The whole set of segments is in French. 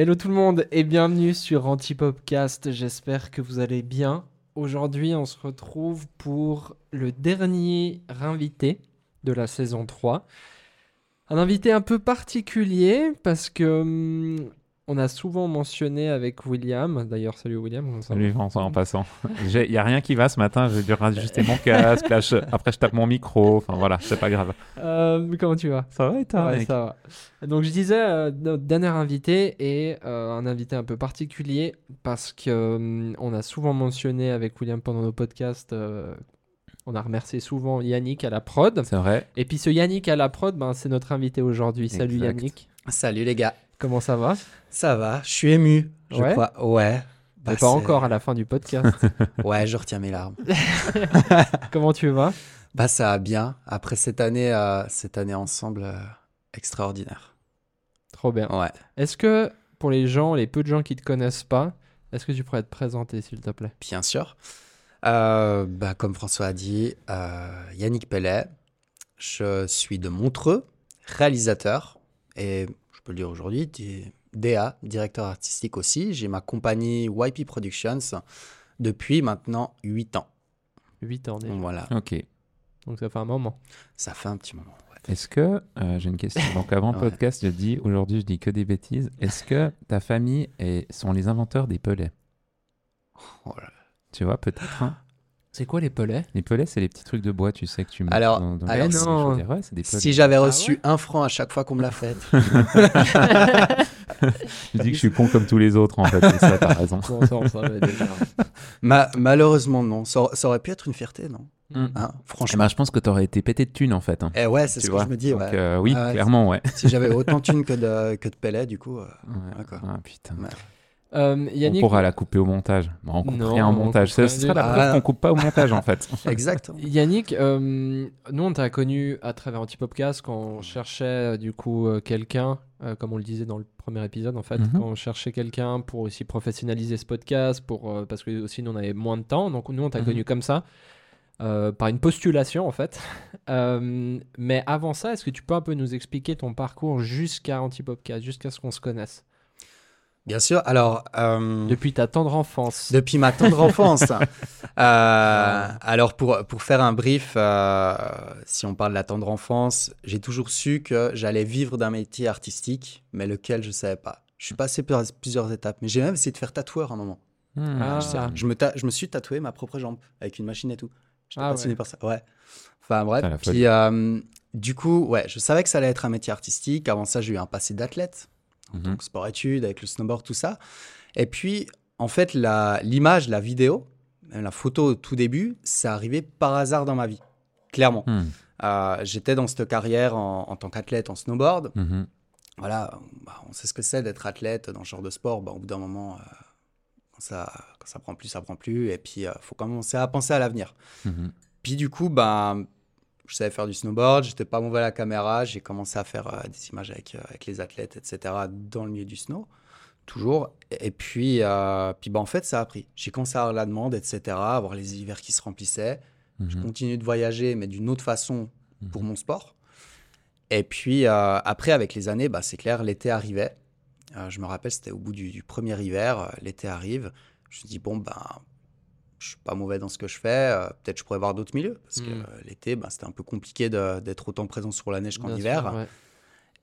Hello tout le monde et bienvenue sur Antipopcast. J'espère que vous allez bien. Aujourd'hui, on se retrouve pour le dernier invité de la saison 3. Un invité un peu particulier parce que hum, on a souvent mentionné avec William, d'ailleurs salut William. Salut Vincent, en passant. Il n'y a rien qui va ce matin, j'ai dû rajuster mon casque, là, je- après je tape mon micro, enfin voilà, c'est pas grave. Euh, comment tu vas? Ça va et toi Ouais, mec ça va. Donc je disais, euh, notre dernier invité est euh, un invité un peu particulier parce que hum, on a souvent mentionné avec William pendant nos podcasts, euh, on a remercié souvent Yannick à la prod. C'est vrai, Et puis ce Yannick à la prod, ben, c'est notre invité aujourd'hui. Salut Exact. Yannick, Salut les gars. Comment ça va? Ça va, je suis ému, je Ouais crois. Ouais. Bah, Pas encore à la fin du podcast. Ouais, je retiens mes larmes. comment tu vas? Bah ça va bien. Après cette année, euh, cette année ensemble, euh, extraordinaire. Trop bien. Ouais. Est-ce que pour les gens, les peu de gens qui te connaissent pas, est-ce que tu pourrais te présenter s'il te plaît? Bien sûr. Euh, bah, comme François a dit, Yannick Pellet. Je suis de Montreux, réalisateur. Et peux le dire aujourd'hui, di- DA, directeur artistique aussi. J'ai ma compagnie YP Productions depuis maintenant 8 ans. 8 ans déjà. Voilà, ok. Donc ça fait un moment. ça fait un petit moment. ouais. Est-ce que, euh, j'ai une question, donc avant le Ouais. podcast, je dis, aujourd'hui je dis que des bêtises, est-ce que ta famille est, sont les inventeurs des pelets? Oh là. Tu vois, peut-être, hein C'est quoi les pelets Les pelets, c'est les petits trucs de bois, tu sais, que tu mets Alors- dans, dans alors, non. ouais, des. Si j'avais Ah reçu ouais? un franc à chaque fois qu'on me l'a fait. Je dis que je suis con comme tous les autres, en fait, c'est ça, t'as raison. Ma- malheureusement, non. Ça, ça aurait pu être une fierté, non? Mm. Hein, Eh Franchement. ben, je pense que t'aurais été pété de thunes, en fait. hein. Eh ouais, c'est ce vois que je me dis. Donc, ouais. euh, oui, Ah ouais, clairement, ouais. Si j'avais autant de thunes que de, que de Pellet, du coup. euh. Ah, putain. Euh, Yannick, On pourra la couper au montage. Bon, on coupe Non, rien au on montage. coupe Ce sera la preuve Ah. qu'on coupe pas au montage en fait. Exact. Yannick, euh, nous on t'a connu à travers Antipopcast quand on cherchait euh, du coup quelqu'un, euh, comme on le disait dans le premier épisode en fait, Mhm. quand on cherchait quelqu'un pour aussi professionnaliser ce podcast, pour, euh, parce que aussi nous on avait moins de temps, donc nous on t'a Mhm. connu comme ça, euh, par une postulation en fait. Euh, mais avant ça, est-ce que tu peux un peu nous expliquer ton parcours jusqu'à Antipopcast, jusqu'à ce qu'on se connaisse? Bien sûr. Alors, euh, Depuis ta tendre enfance. depuis ma tendre enfance. euh, alors, pour, pour faire un brief, euh, si on parle de la tendre enfance, j'ai toujours su que j'allais vivre d'un métier artistique, mais lequel je ne savais pas. Je suis passé par plusieurs étapes, mais j'ai même essayé de faire tatoueur à un moment. Hmm. Ah. Je, je me ta- je me suis tatoué ma propre jambe avec une machine et tout. J'étais Ah passionné ouais. par ça. Ouais. Enfin bref. Puis euh, du coup, ouais, je savais que ça allait être un métier artistique. Avant ça, j'ai eu un passé d'athlète, Mhm. donc sport-études, avec le snowboard, tout ça. Et puis, en fait, la- l'image, la, vidéo, même la photo au tout début, c'est arrivé par hasard dans ma vie. Clairement. Hmm. Euh, J'étais dans cette carrière en, en tant qu'athlète en snowboard. Mhm. Voilà, bah, on sait ce que c'est d'être athlète dans ce genre de sport. Bah, au bout d'un moment, euh, quand, ça, quand ça prend plus, ça prend plus. Et puis, il faut commencer à penser à l'avenir. Mhm. Puis du coup, ben, je savais faire du snowboard, j'étais pas mauvais à la caméra, j'ai commencé à faire euh, des images avec, euh, avec les athlètes, etc., dans le milieu du snow, toujours. Et puis, euh, puis ben, en fait, ça a pris. J'ai commencé à avoir la demande, etc., à avoir les hivers qui se remplissaient. Je Mhm. continue de voyager, mais d'une autre façon pour Mhm. mon sport. Et puis, euh, après, avec les années, bah, c'est clair, l'été arrivait. Euh, je me rappelle, c'était au bout du, du premier hiver, euh, l'été arrive. Je me dis, bon, ben, je suis pas mauvais dans ce que je fais, euh, peut-être je pourrais voir d'autres milieux. Parce que Mm. euh, l'été, ben, c'était un peu compliqué d'être autant présent sur la neige qu'en hiver. ouais.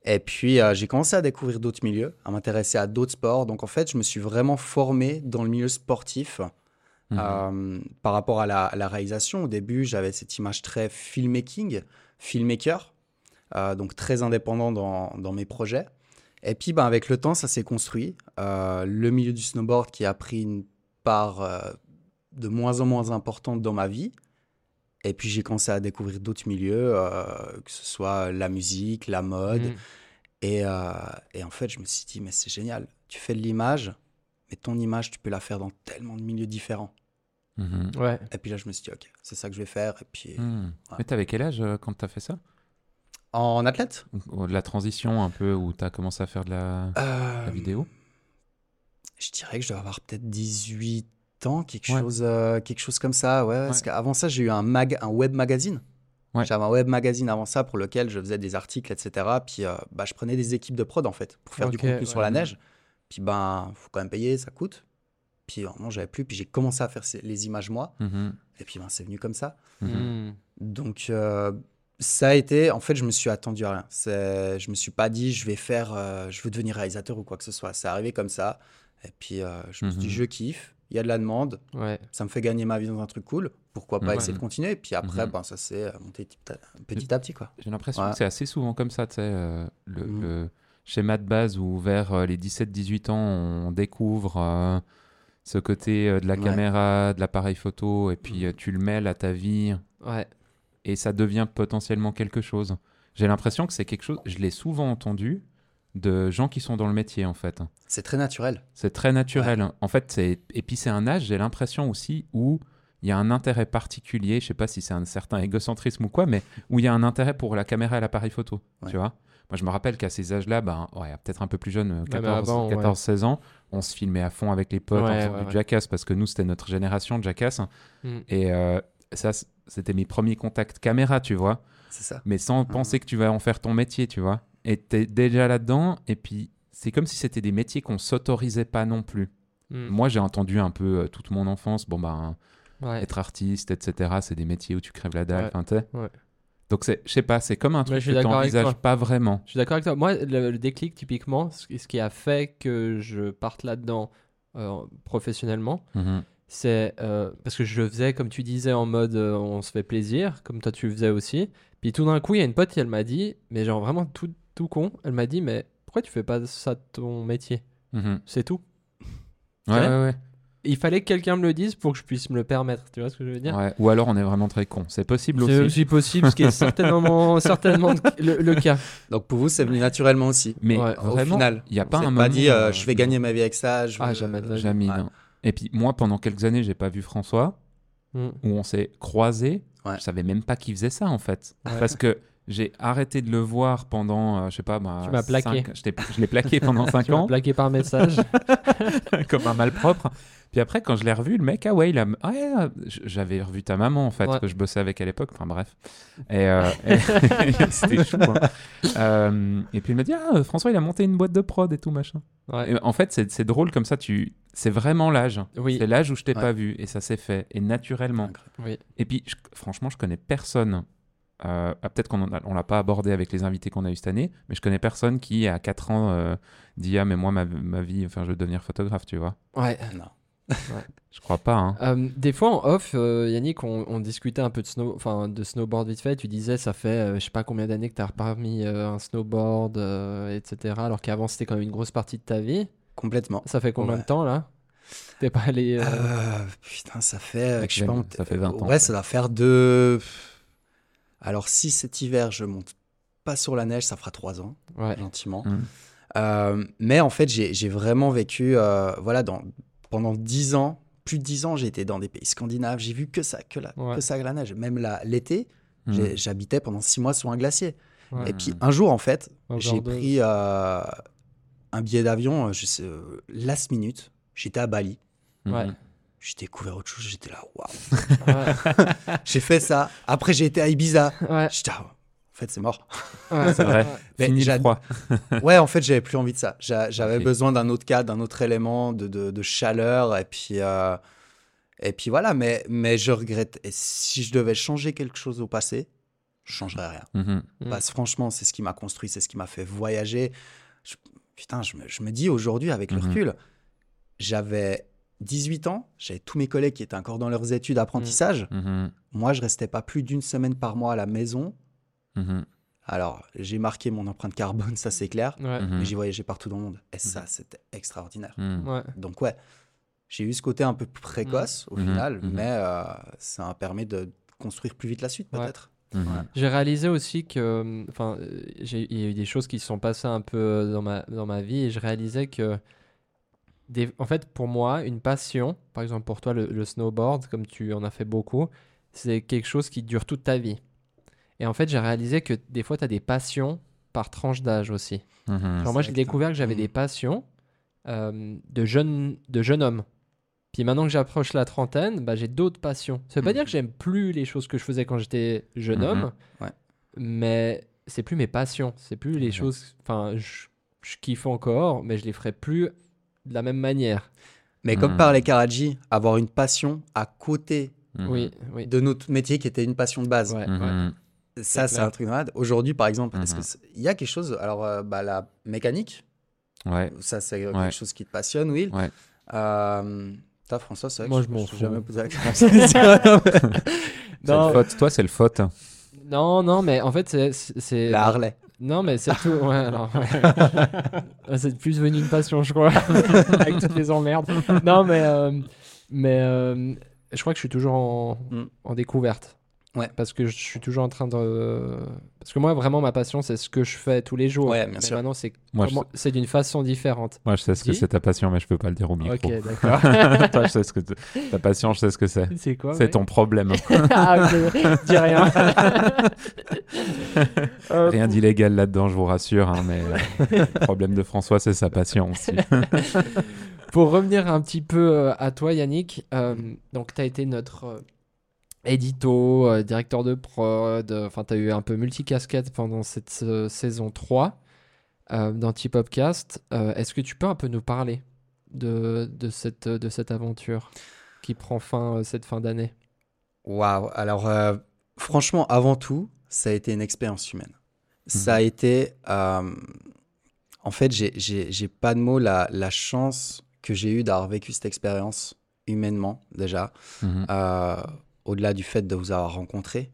Et puis, euh, j'ai commencé à découvrir d'autres milieux, à m'intéresser à d'autres sports. Donc, en fait, je me suis vraiment formé dans le milieu sportif. Mhm. Euh, par rapport à la, à la réalisation, au début, j'avais cette image très filmmaking, filmmaker, donc très indépendant dans, dans mes projets. Et puis, ben, avec le temps, ça s'est construit. Le milieu du snowboard qui a pris une part de moins en moins importante dans ma vie. Et puis, j'ai commencé à découvrir d'autres milieux, euh, que ce soit la musique, la mode. Mm. Et, euh, et en fait, je me suis dit, mais c'est génial. Tu fais de l'image, mais ton image, tu peux la faire dans tellement de milieux différents. Mhm. Ouais. Et puis là, je me suis dit, ok, c'est ça que je vais faire. Et puis, Hmm. Ouais. Mais t'avais quel âge euh, quand t'as fait ça? En athlète? Ou- La transition un peu où t'as commencé à faire de la, Euh, la vidéo? Je dirais que je dois avoir peut-être 18 ans, quelque, Ouais. chose, euh, quelque chose comme ça. Ouais, Parce qu'avant ça, j'ai eu un, mag un web magazine. Ouais. J'avais un web magazine avant ça pour lequel je faisais des articles, etc. Puis euh, bah, je prenais des équipes de prod en fait pour faire du contenu sur la neige. Puis ben, faut quand même payer, ça coûte. Puis vraiment, j'avais plus. Puis j'ai commencé à faire les images moi. Mhm. Et puis ben, c'est venu comme ça. Mhm. Hmm. Donc euh, ça a été, en fait, je me suis attendu à rien. C'est- Je me suis pas dit, je vais faire, je veux devenir réalisateur ou quoi que ce soit. C'est arrivé comme ça. Et puis euh, je me suis dit, Mhm. je kiffe. Il y a de la demande. Ouais. Ça me fait gagner ma vie dans un truc cool. Pourquoi pas Ouais. essayer de continuer? Et puis après, Mhm. ben, ça s'est monté petit à petit, quoi. J'ai l'impression Ouais. que c'est assez souvent comme ça, tu sais, euh, le, Mhm. le schéma de base où vers euh, les 17-18 ans, on découvre euh, ce côté euh, de la Ouais. caméra, de l'appareil photo, et puis Mhm. euh, tu le mêles à ta vie, Ouais. et ça devient potentiellement quelque chose. J'ai l'impression que c'est quelque chose, je l'ai souvent entendu, de gens qui sont dans le métier, en fait. C'est très naturel. C'est très naturel. En fait, c'est et puis c'est un âge, j'ai l'impression aussi où il y a un intérêt particulier, je sais pas si c'est un certain égocentrisme ou quoi, mais où il y a un intérêt pour la caméra et l'appareil photo, Ouais. tu vois. Moi, je me rappelle qu'à ces âges-là, ben, ouais, peut-être un peu plus jeune, euh, mais 14, avant, ouais. 14 16 ans, on se filmait à fond avec les potes en Ouais, faisant ouais, du ouais. jackass parce que nous, c'était notre génération de jackass. Hmm. Et euh, ça, c'était mes premiers contacts caméra, tu vois C'est ça. mais sans penser que tu vas en faire ton métier, tu vois. T'es déjà là-dedans, et puis c'est comme si c'était des métiers qu'on s'autorisait pas non plus. Hmm. Moi, j'ai entendu un peu euh, toute mon enfance, bon ben, Ouais. être artiste, etc., c'est des métiers où tu crèves la dalle, Ouais. enfin, tu sais. Ouais. Donc, je sais pas, c'est comme un truc je que tu n'envisages pas vraiment. Je suis d'accord avec toi. Moi, le, le déclic, typiquement, ce, qui a fait que je parte là-dedans euh, professionnellement, Mhm. c'est euh, parce que je faisais, comme tu disais, en mode on se fait plaisir, comme toi tu le faisais aussi. Puis tout d'un coup, il y a une pote, elle m'a dit, mais genre vraiment tout, tout con, elle m'a dit, mais pourquoi tu fais pas ça de ton métier? Mhm. C'est tout. Ouais, Ouais. ouais. Il fallait que quelqu'un me le dise pour que je puisse me le permettre. Tu vois ce que je veux dire? Ouais. Ou alors, on est vraiment très con. C'est possible C'est aussi. aussi possible, ce qui est certainement, certainement le, le cas. Donc pour vous, c'est venu naturellement aussi. Mais Ouais, Au vraiment, final, il n'y a pas un pas moment. dit, euh, euh, je vais gagner ma vie avec ça. Je Ah, veux- jamais. Jamais, Ouais. non. Et puis, moi, pendant quelques années, j'ai pas vu François. Mm. où on s'est croisés. Ouais. Je savais même pas qu'il faisait ça en fait. Ouais. Parce que j'ai arrêté de le voir pendant, euh, je sais pas, bah, Tu m'as plaqué. cinq- je je l'ai plaqué pendant 5 Tu m'as ans, plaqué par message. comme un malpropre. Puis après, quand je l'ai revu, le mec, ah ouais, il a... ah ouais, j- j'avais revu ta maman en fait, Ouais. que je bossais avec à l'époque. Enfin bref. Et, euh, et- c'était chou. hein. Euh, et puis il m'a dit, ah, François, il a monté une boîte de prod et tout machin. Ouais. Et en fait, c'est c'est drôle comme ça. Tu, c'est vraiment l'âge. Oui. C'est l'âge où je t'ai Ouais. pas vu et ça s'est fait et naturellement. Oui. Et puis, je- franchement, je connais personne. Euh, ah, Peut-être qu'on ne l'a pas abordé avec les invités qu'on a eu cette année, mais je connais personne qui, à 4 ans, euh, dit Ah, mais moi, ma, ma vie, enfin, je veux devenir photographe, tu vois. Ouais. Non. Je crois pas. Hein. Euh, des fois en off, euh, Yannick, on, on discutait un peu de, snow, enfin, de snowboard vite fait. Tu disais, ça fait euh, je sais pas combien d'années que tu as reparmi euh, un snowboard, euh, etc. Alors qu'avant, c'était quand même une grosse partie de ta vie. Complètement. Ça fait combien Ouais. de temps là? T'es pas allé. euh, Euh, putain, ça fait. euh, je sais pas, on- ça fait 20 ans, Ouais, ça. ça va faire de. Alors, si cet hiver, je monte pas sur la neige, ça fera trois ans, Ouais. gentiment. Mm. Euh, mais en fait, j'ai vraiment vécu. euh, voilà, dans, pendant dix ans, plus de dix ans, j'ai été dans des pays scandinaves. J'ai vu que ça, que, la, Ouais. que ça, la neige. Même l'été, Mm. j'habitais pendant six mois sur un glacier. ouais. Et puis, un jour, en fait, j'ai pris euh, un billet d'avion, je sais, last minute. J'étais à Bali. Ouais. J'ai découvert autre chose. J'étais là, waouh. Ouais. J'ai fait ça. Après, j'ai été à Ibiza. Ouais. J'étais, ah, en fait, c'est mort. Ouais. C'est vrai. Mais Fini. Ouais, en fait, j'avais plus envie de ça. J'a- J'avais besoin d'un autre cadre, d'un autre élément, de, de, de chaleur. Et puis, euh, et puis voilà. Mais, mais je regrette. Et si je devais changer quelque chose au passé, je changerais rien. Mhm. Mm. Parce que franchement, c'est ce qui m'a construit, c'est ce qui m'a fait voyager. Je- putain, je me, je me dis aujourd'hui, avec le Mhm. recul, j'avais 18 ans, j'avais tous mes collègues qui étaient encore dans leurs études d'apprentissage. Mhm. Moi, je restais pas plus d'une semaine par mois à la maison. Mhm. Alors, j'ai marqué mon empreinte carbone, ça c'est clair. Ouais. Mais j'ai voyagé partout dans le monde. Et ça, c'était extraordinaire. Ouais. Donc, ouais, j'ai eu ce côté un peu précoce au final, mais euh, ça m'a permis de construire plus vite la suite, Ouais. peut-être. Ouais. J'ai réalisé aussi que, enfin, euh, j'ai- il y a eu des choses qui se sont passées un peu euh, dans ma, dans ma vie et je réalisais que, des, en fait, pour moi, une passion, par exemple pour toi, le, le snowboard, comme tu en as fait beaucoup, c'est quelque chose qui dure toute ta vie. Et en fait, j'ai réalisé que des fois, tu as des passions par tranche d'âge aussi. Mhm. Genre, moi, j'ai découvert que j'avais Mm. des passions euh, de jeunes de jeune homme. Puis maintenant que j'approche la trentaine, bah, j'ai d'autres passions. Ça veut pas Mhm. dire que j'aime plus les choses que je faisais quand j'étais jeune Mhm. homme, Ouais. mais c'est plus mes passions. C'est plus les Mhm. choses. Enfin, je, je kiffe encore, mais je les ferai plus de la même manière. Mais comme Mhm. parlait Karaji, avoir une passion à côté. Oui, oui. de notre métier qui était une passion de base. Ouais, ouais. Ça, C'est un truc de malade. Aujourd'hui, par exemple, il y a quelque chose. Alors, euh, bah, la mécanique, Ouais. ça, c'est quelque Ouais. chose qui te passionne, Will. Ouais. Euh, toi, François, c'est vrai Moi, que je m'en me suis fous. jamais posé la question. C'est Non. le faute. Toi, c'est le faute. Non, non, mais en fait, c'est- La Harley. Non, mais c'est tout. Ouais, alors. ouais. c'est plus devenu une passion, je crois, avec toutes les emmerdes. Non, mais. euh, mais euh, je crois que je suis toujours en, Mm. en découverte. Ouais. Parce que je suis toujours en train de. Parce que moi, vraiment, ma passion, c'est ce que je fais tous les jours. Ouais, bien mais sûr. maintenant, c'est je comment- c'est d'une façon différente. Moi, je sais ce que c'est ta passion, mais je peux pas le dire au micro. Ok, d'accord. Toi, je sais ce que ta passion, je sais ce que c'est. c'est quoi C'est ton problème. ah, ok, dis rien. Euh, Rien d'illégal là-dedans, je vous rassure. hein, mais euh, le problème de François, c'est sa passion aussi. Pour revenir un petit peu euh, à toi, Yannick, euh, donc tu as été notre euh, édito, euh, directeur de prod, euh, enfin, tu as eu un peu multicasquette pendant cette saison 3 euh, d'Antipopcast. Euh, Est-ce que tu peux un peu nous parler de, de, cette, de cette aventure qui prend fin cette fin d'année? Waouh. Alors, franchement, avant tout, ça a été une expérience humaine. Ça a été. en fait, j'ai- pas de mots. La, la chance que j'ai eue d'avoir vécu cette expérience humainement, déjà, euh, au-delà du fait de vous avoir rencontré,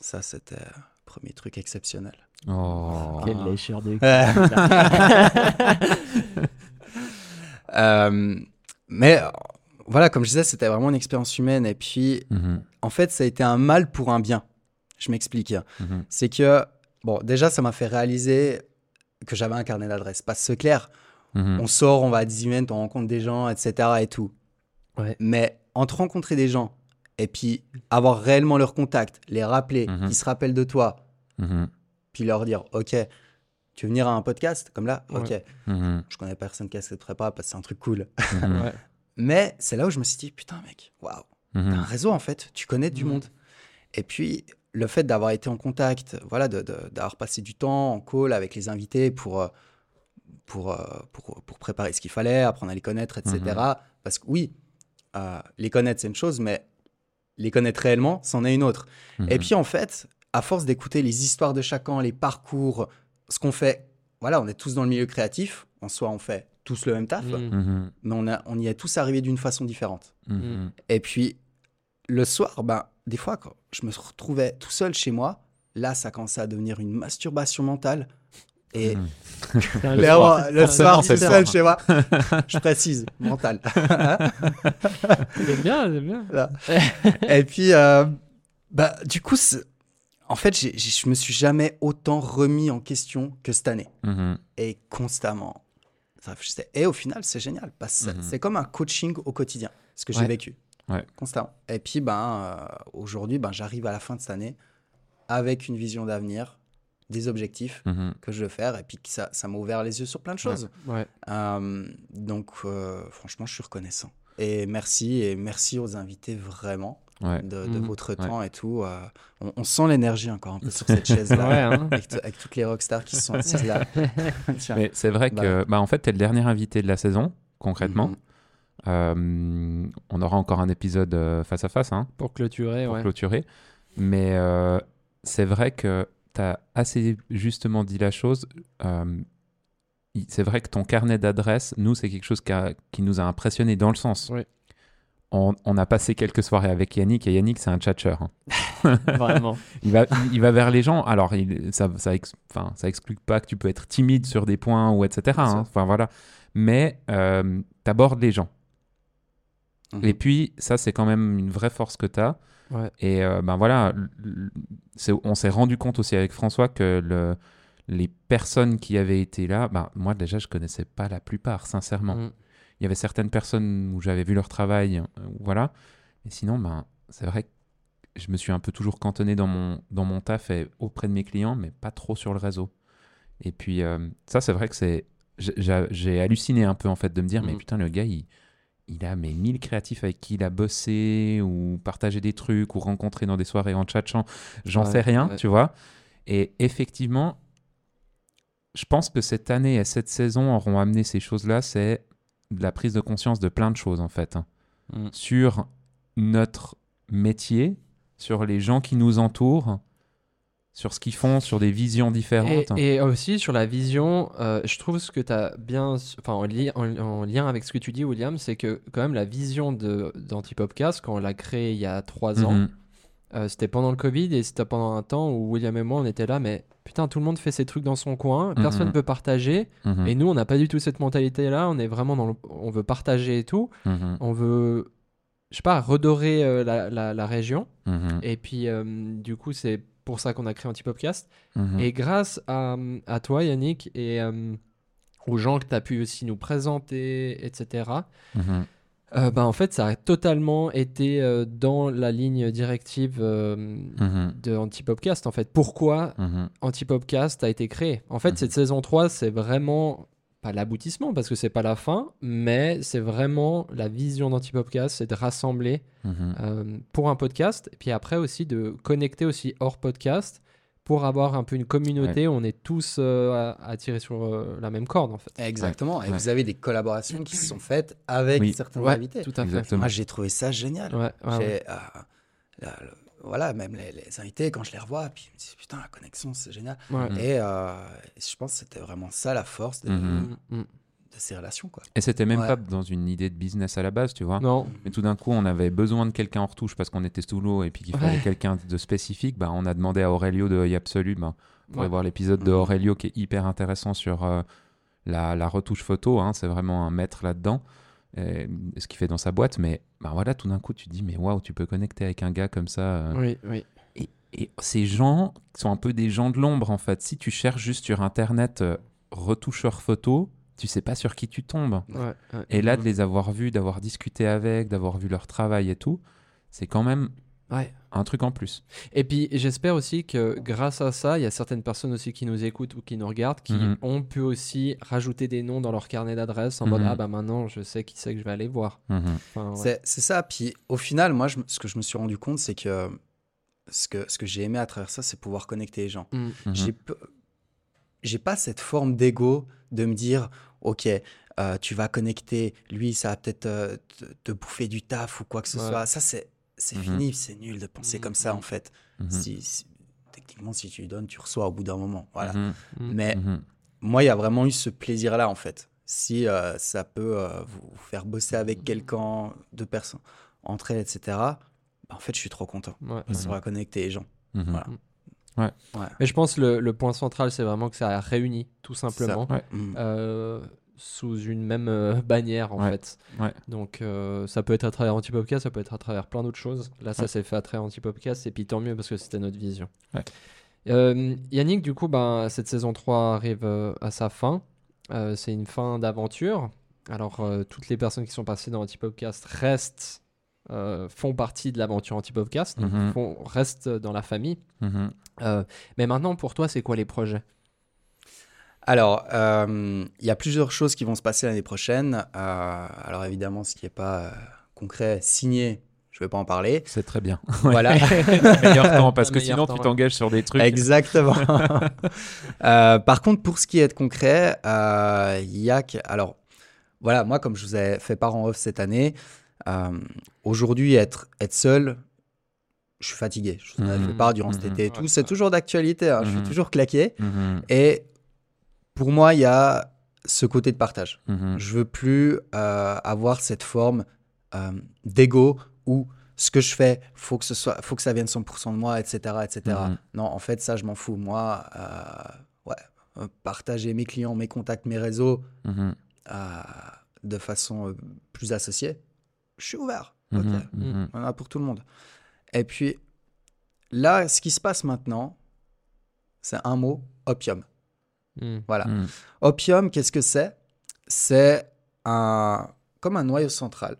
ça, c'était le premier truc exceptionnel. Oh. Quelle lécheur de Euh, mais euh, voilà, comme je disais, c'était vraiment une expérience humaine. Et puis, Mhm. en fait, ça a été un mal pour un bien. Je m'explique. Mhm. C'est que, bon, déjà, ça m'a fait réaliser que j'avais un carnet d'adresses. Parce que clair, Mhm. on sort, on va à 10 events, on rencontre des gens, etc. et tout. Ouais. Mais entre rencontrer des gens et puis avoir réellement leur contact, les rappeler, Mhm. qu'ils se rappellent de toi, Mhm. puis leur dire, OK, tu veux venir à un podcast? Comme là? OK. Ouais. Mhm. Je connais personne qui accepterait pas parce que c'est un truc cool. Ouais. Mais c'est là où je me suis dit, putain, mec, waouh, t'as un réseau en fait, tu connais du monde. Et puis, le fait d'avoir été en contact, voilà, d'avoir passé du temps en call avec les invités pour, euh, pour, euh, pour, pour préparer ce qu'il fallait, apprendre à les connaître, etc. Parce que oui, euh, les connaître, c'est une chose, mais les connaître réellement, c'en est une autre. Et Mhm. puis, en fait, à force d'écouter les histoires de chacun, les parcours, ce qu'on fait, voilà, on est tous dans le milieu créatif. En soi, on fait tous le même taf, Mm. Mhm. mais on, a, on y est tous arrivés d'une façon différente. Mhm. Et puis, le soir, ben, des fois, quand je me retrouvais tout seul chez moi, là, ça commençait à devenir une masturbation mentale. Et clairement, soir. le soir, c'est seul chez moi, je précise, mental. J'aime bien, j'aime bien. Et puis, euh, bah, du coup, en fait, j'ai- j'ai- je me suis jamais autant remis en question que cette année. Mhm. Et constamment. Et au final, c'est génial. Mhm. c'est comme un coaching au quotidien, ce que Ouais. j'ai vécu. Ouais. Constamment. Et puis, ben, euh, aujourd'hui, ben, j'arrive à la fin de cette année avec une vision d'avenir, des objectifs Mhm. que je veux faire. Et puis, que ça ça m'a ouvert les yeux sur plein de choses. Ouais. Euh, donc, euh, franchement, je suis reconnaissant. Et merci. Et merci aux invités, vraiment, Ouais. de, de Mhm. votre temps et tout. Euh, on, on sent l'énergie encore un peu sur cette chaise-là. Ouais, hein. avec, toutes les rockstars qui sont assises là. Mais c'est vrai Bah que, bah, en fait, tu es le dernier invité de la saison, concrètement. Mhm. Euh, on aura encore un épisode face à face hein, Pour clôturer, pour ouais. clôturer. Mais euh, c'est vrai que tu as assez justement dit la chose. Euh, c'est vrai que ton carnet d'adresses, nous, c'est quelque chose qui, a- qui nous a impressionné dans le sens. Oui. On, on a passé quelques soirées avec Yannick et Yannick, c'est un tchatcheur. hein. Vraiment. Il va, il, il va vers les gens. Alors, il, ça, ça, ex- enfin, ça exclut pas que tu peux être timide sur des points ou etc. Hein. Enfin voilà. Mais euh, tu abordes les gens. Mhm. Et puis, ça, c'est quand même une vraie force que tu as. Ouais. Et euh, ben voilà, on s'est rendu compte aussi avec François que le, les personnes qui avaient été là, ben, moi déjà, je connaissais pas la plupart, sincèrement. Mm. Il y avait certaines personnes où j'avais vu leur travail, euh, voilà. Et sinon, ben, c'est vrai que je me suis un peu toujours cantonné dans mon, dans mon taf et auprès de mes clients, mais pas trop sur le réseau. Et puis, euh, ça, c'est vrai que c'est. j'ai- halluciné un peu, en fait, de me dire, mais Mhm. putain, le gars, il, il a mes 1000 créatifs avec qui il a bossé, ou partagé des trucs, ou rencontré dans des soirées en tchatchant. J'en Ouais, sais rien, ouais. tu vois. Et effectivement, je pense que cette année et cette saison auront amené ces choses-là. C'est de la prise de conscience de plein de choses en fait, hein. Mm. sur notre métier, sur les gens qui nous entourent, sur ce qu'ils font, sur des visions différentes. et aussi sur la vision, euh, je trouve ce que tu as bien, enfin en, li- en- en lien avec ce que tu dis, William, c'est que quand même la vision d'Antipopcast, quand on l'a créé il y a trois ans, Mhm. euh, c'était pendant le Covid et c'était pendant un temps où William et moi on était là, mais putain, tout le monde fait ses trucs dans son coin, personne Mhm. peut partager, Mhm. et nous on n'a pas du tout cette mentalité-là, on est vraiment dans le, on veut partager et tout, Mhm. on veut, je sais pas, redorer euh, la, la- la région, Mhm. et puis du coup c'est pour ça qu'on a créé Antipopcast. Mhm. Et grâce à, à toi, Yannick, et euh, aux gens que tu as pu aussi nous présenter, etc., Mhm. euh, bah, en fait, ça a totalement été euh, dans la ligne directive Mhm. de Antipopcast. En fait, pourquoi Mhm. Antipopcast a été créé? En fait, Mhm. cette saison 3, c'est vraiment pas l'aboutissement parce que c'est pas la fin, mais c'est vraiment la vision d'Antipopcast, c'est de rassembler Mhm. euh, pour un podcast, et puis après aussi de connecter aussi hors podcast pour avoir un peu une communauté où on est tous euh, à- attirés sur euh, la même corde en fait. Exactement. Et Ouais. vous avez des collaborations qui se sont faites avec Oui. certains Ouais, invités. tout à fait. Exactement. Moi, j'ai trouvé ça génial. Ouais, ouais, ouais. Euh, voilà, même les, les invités, quand je les revois, puis je me dis, putain, la connexion, c'est génial. Ouais. Mhm. Et euh, je pense que c'était vraiment ça la force de, Mhm. Mm, mm. de ces relations. Quoi. Et c'était même Ouais. pas dans une idée de business à la base, tu vois. Non, Mais tout d'un coup, on avait besoin de quelqu'un en retouche parce qu'on était sous l'eau et puis qu'il fallait Ouais. quelqu'un de spécifique. Bah, on a demandé à Aurelio de Œil Absolu. Bah, vous pourrez Ouais. voir l'épisode de Mhm. Aurelio qui est hyper intéressant sur euh, la, la retouche photo. hein. C'est vraiment un maître là-dedans. Et Ce qu'il fait dans sa boîte. Mais bah, voilà, tout d'un coup, tu te dis, mais waouh, tu peux connecter avec un gars comme ça. euh. oui, oui. Et, et ces gens sont un peu des gens de l'ombre, en fait. Si tu cherches juste sur Internet euh, retoucheur photo, tu sais pas sur qui tu tombes. Ouais, ouais. Et là, de les avoir vus, d'avoir discuté avec, d'avoir vu leur travail et tout, c'est quand même Ouais. Un truc en plus. Et puis j'espère aussi que grâce à ça, il y a certaines personnes aussi qui nous écoutent ou qui nous regardent qui Mhm. ont pu aussi rajouter des noms dans leur carnet d'adresse en mode Mhm. ah bah maintenant je sais qui c'est que je vais aller voir. Enfin, ouais. C'est, c'est ça. Puis au final, moi, je ce que je me suis rendu compte, c'est que ce que, ce que j'ai aimé à travers ça, c'est pouvoir connecter les gens. Mm. Mhm. J'ai, j'ai pas cette forme d'ego de me dire, OK, euh, tu vas connecter, lui, ça va peut-être euh, te, te bouffer du taf ou quoi que ce Ouais. soit. Ça, c'est, c'est Mhm. fini, c'est nul de penser Mhm. comme ça, en fait. Si, si- techniquement, si tu lui donnes, tu reçois au bout d'un moment. Voilà. Mais moi, il y a vraiment eu ce plaisir-là, en fait. Si euh, ça peut euh, vous faire bosser avec quelqu'un, deux personnes entre elles, etc., bah, en fait, je suis trop content. Ouais. Parce qu'on va connecter les gens. Voilà. Mais je pense le, le point central c'est vraiment que ça a réuni tout simplement Ouais. Mm. euh, sous une même euh, bannière en Ouais. fait. Ouais. Donc euh, ça peut être à travers Antipopcast, ça peut être à travers plein d'autres choses. Là ça Ouais. s'est fait à travers Antipopcast et puis tant mieux parce que c'était notre vision. Euh, Yannick, du coup, ben, cette saison 3 arrive à sa fin. C'est une fin d'aventure. Alors toutes les personnes qui sont passées dans Antipopcast restent, euh, font partie de l'aventure Antipopcast, font- restent dans la famille. Mhm. Euh, mais maintenant, pour toi, c'est quoi les projets? Alors, euh, il y a plusieurs choses qui vont se passer l'année prochaine. Euh, alors, évidemment, ce qui n'est pas euh, concret, signé, je ne vais pas en parler. C'est très bien. Voilà. Meilleur temps, parce que sinon, temps, tu ouais. t'engages sur des trucs. Exactement. Euh, par contre, pour ce qui est de concret, euh, il y a que. Alors, voilà, moi, comme je vous ai fait part en off cette année, euh, aujourd'hui, être, être seul, je suis fatigué. Je vous en avais fait Mhm. part durant cet Mhm. été et tout. Ouais. C'est toujours d'actualité. hein, Je suis Mhm. toujours claqué. Et pour moi, il y a ce côté de partage. Mhm. Je veux plus euh, avoir cette forme euh, d'ego où ce que je fais, faut que ce soit, faut que ça vienne 100% de moi, etc., etc. Mhm. Non, en fait, ça, je m'en fous. Moi, euh, ouais, euh, partager mes clients, mes contacts, mes réseaux Mhm. euh, de façon plus associée, je suis ouvert. Mhm. Mhm. on en a pour tout le monde. Et puis là, ce qui se passe maintenant, c'est un mot, opium. Hmm. Voilà. Mhm. Opium, qu'est-ce que c'est? C'est un, comme un noyau central.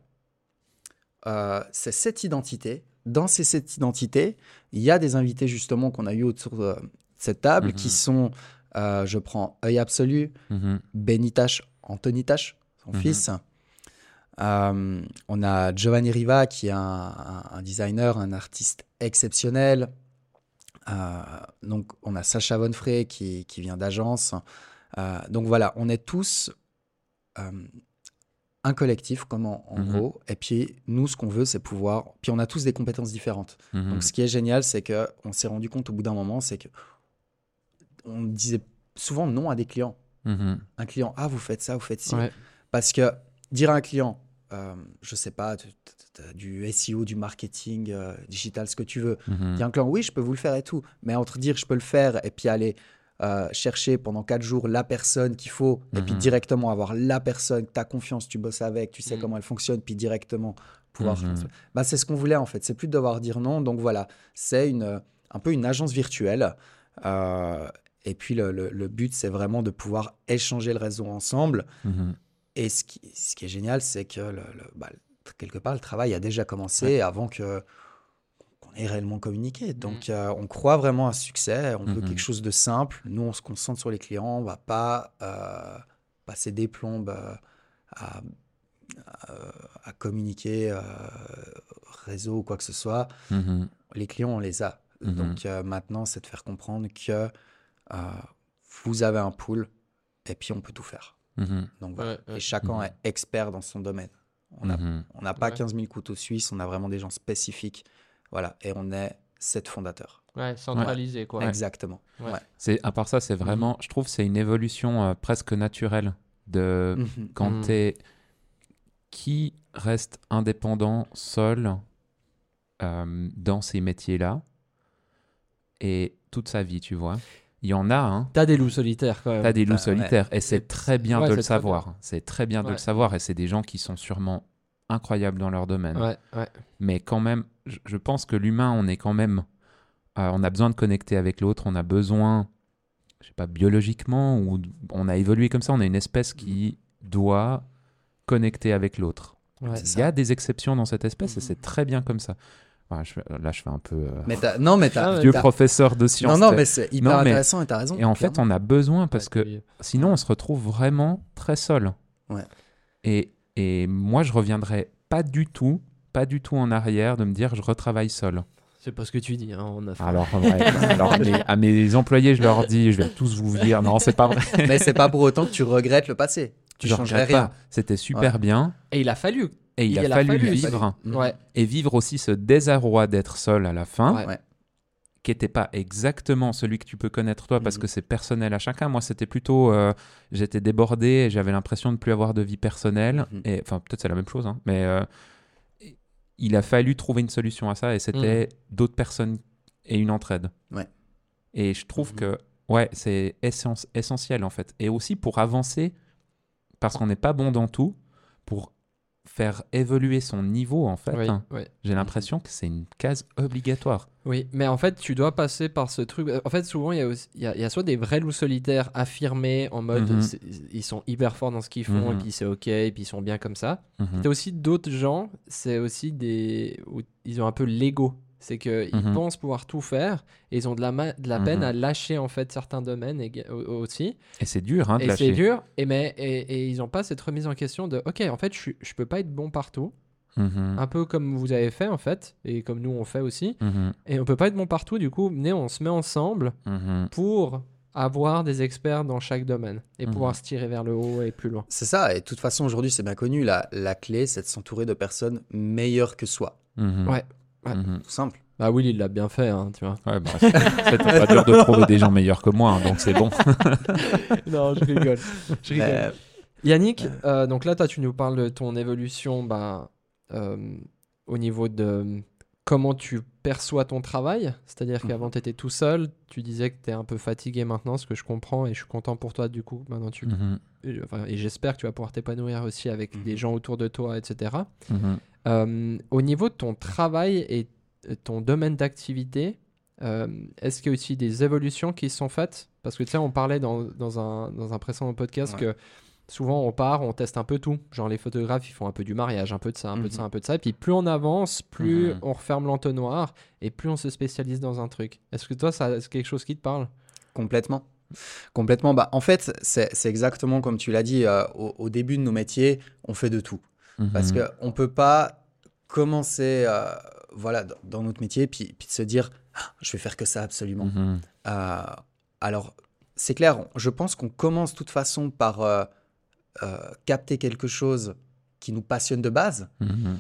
Euh, c'est cette identité. Dans ces sept identités, il y a des invités justement qu'on a eu autour de cette table Mhm. qui sont, euh, je prends œil absolu, Mhm. Benny Tash, Anthony Tash, son Mhm. fils. Euh, on a Giovanni Riva qui est un, un- un designer, un artiste exceptionnel. Euh, donc on a Sacha Vonfray qui, qui vient d'agence. Euh, donc voilà, on est tous euh, un collectif, comme en, en Mhm. gros. Et puis, nous, ce qu'on veut, c'est pouvoir. Puis, on a tous des compétences différentes. Mhm. Donc, ce qui est génial, c'est que on s'est rendu compte au bout d'un moment, c'est que on disait souvent non à des clients. Mhm. Un client, ah, vous faites ça, vous faites ci. Ouais. Parce que dire à un client, euh, je sais pas, du SEO, du marketing, euh, digital, ce que tu veux. À un client, oui, je peux vous le faire et tout. Mais entre dire je peux le faire et puis aller euh, chercher pendant quatre jours la personne qu'il faut et puis Mhm. directement avoir la personne, tu as confiance, tu bosses avec, tu sais Mhm. comment elle fonctionne, puis directement pouvoir. Mhm. Bah, c'est ce qu'on voulait en fait. C'est plus de devoir dire non. Donc voilà, c'est une, un peu une agence virtuelle. Euh, et puis le, le- le but, c'est vraiment de pouvoir échanger le réseau ensemble. Mhm. Et ce qui, ce qui est génial, c'est que le, le- bah, quelque part, le travail a déjà commencé avant que qu'on ait réellement communiqué. Donc, euh, on croit vraiment à ce succès. On veut Mhm. quelque chose de simple. Nous, on se concentre sur les clients. On va pas euh, passer des plombes euh, à, à, à communiquer réseau ou quoi que ce soit. Mhm. Les clients, on les a. Mhm. Donc, maintenant, c'est de faire comprendre que vous avez un pool et puis on peut tout faire. Mhm. Donc voilà. Ouais, ouais. Et chacun Mhm. est expert dans son domaine. On n'a Mhm. on n'a pas Ouais. 15 000 couteaux suisses, on a vraiment des gens spécifiques. Voilà. Et on est sept fondateurs. Ouais, centralisé, quoi. Exactement. Ouais. Ouais. C'est à part ça, c'est vraiment, je trouve, c'est une évolution euh, presque naturelle de Mhm. quand Mhm. t'es qui reste indépendant seul euh, dans ces métiers-là et toute sa vie, tu vois? Il y en a, hein. T'as des loups solitaires, quand même. T'as des loups ouais. solitaires et c'est très bien Ouais, de le bien. savoir. C'est très bien de le savoir et c'est des gens qui sont sûrement incroyables dans leur domaine. Mais quand même, je, pense que l'humain, on est quand même, euh, on a besoin de connecter avec l'autre, on a besoin, je sais pas, biologiquement ou on a évolué comme ça, on est une espèce qui doit connecter avec l'autre. Il y a des exceptions dans cette espèce et Mhm. c'est très bien comme ça. Je fais- là, je fais un peu euh, Mais non, mais t'as. Ah, vieux t'as- professeur de Non, sciences. non, t'as- mais c'est hyper Non, mais- intéressant et t'as raison. Et en fait, on a besoin parce que Ouais, sinon, on se retrouve vraiment très seul. Ouais. Et, et moi, je reviendrai pas du tout, pas du tout en arrière de me dire je retravaille seul. C'est pas ce que tu dis, hein, on a fait. Alors, ouais, alors à, mes, à mes employés, je leur dis, je vais tous vous dire, non, c'est pas vrai. Mais c'est pas pour autant que tu regrettes le passé. Tu Je changerais rien. C'était super bien. Et il a fallu. Et il, Il a a fallu fallu, vivre. Mhm. Ouais. Et vivre aussi ce désarroi d'être seul à la fin, Ouais. Qui n'était pas exactement celui que tu peux connaître toi, parce Mhm. que c'est personnel à chacun. Moi, c'était plutôt, euh, j'étais débordé et j'avais l'impression de plus avoir de vie personnelle. Mhm. Et enfin, peut-être c'est la même chose, hein, mais euh, il a fallu trouver une solution à ça, et c'était d'autres personnes et une entraide. Ouais. Et je trouve que, ouais, c'est essen- essentiel en fait. Et aussi pour avancer, parce qu'on n'est pas bon dans tout, pour faire évoluer son niveau en fait. Oui, hein, oui. J'ai l'impression que c'est une case obligatoire. Oui, mais en fait, tu dois passer par ce truc. En fait, souvent, il y a, aussi- il y a, il y a soit des vrais loups solitaires affirmés en mode Mhm. ils sont hyper forts dans ce qu'ils font et Mhm. puis c'est ok et puis ils sont bien comme ça. Mhm. T'as aussi d'autres gens, c'est aussi des. où ils ont un peu l'ego. C'est qu'ils Mhm. pensent pouvoir tout faire et ils ont de la, ma- de la peine Mhm. à lâcher en fait certains domaines et, au- aussi. Et c'est dur hein, de Et lâcher. c'est dur, et, mais, et, et ils n'ont pas cette remise en question de ok, en fait, je, je peux pas être bon partout. Mhm. Un peu comme vous avez fait en fait, et comme nous on fait aussi. Mhm. Et on peut pas être bon partout, du coup, venez, on se met ensemble pour avoir des experts dans chaque domaine et pouvoir se tirer vers le haut et plus loin. C'est ça. Et de toute façon, aujourd'hui, c'est bien connu. La, la clé, c'est de s'entourer de personnes meilleures que soi. Ouais. Ouais. Mhm. Tout simple. Bah oui, il l'a bien fait, hein, tu vois. Ouais, bah, c'est- pas dur de trouver des gens meilleurs que moi, hein, donc c'est bon. non, je rigole. Je rigole. Euh, Yannick, euh, donc là, toi, tu nous parles de ton évolution bah, euh, au niveau de comment tu perçois ton travail. C'est-à-dire Mhm. qu'avant, tu étais tout seul. Tu disais que tu es un peu fatigué maintenant, ce que je comprends, et je suis content pour toi, du coup. Maintenant, tu... Mhm. et- enfin, et j'espère que tu vas pouvoir t'épanouir aussi avec Mhm. des gens autour de toi, etc. Euh, au niveau de ton travail et ton domaine d'activité, euh, est-ce qu'il y a aussi des évolutions qui sont faites? Parce que tu sais, on parlait dans, dans, un, dans un précédent podcast Ouais. que souvent on part, on teste un peu tout. Genre les photographes, ils font un peu du mariage, un peu de ça, un peu de ça, Mhm. un peu de ça. Et puis plus on avance, plus Mhm. on referme l'entonnoir et plus on se spécialise dans un truc. Est-ce que toi, ça, c'est quelque chose qui te parle? Complètement. Complètement. Bah, en fait, c'est exactement comme tu l'as dit. euh, au, au début de nos métiers, on fait de tout. Parce Mhm. qu'on ne peut pas commencer euh, voilà, dans- dans notre métier puis, puis de se dire Ah, je vais faire que ça absolument. Euh, alors, c'est clair, je pense qu'on commence de toute façon par capter quelque chose qui nous passionne de base. Mhm.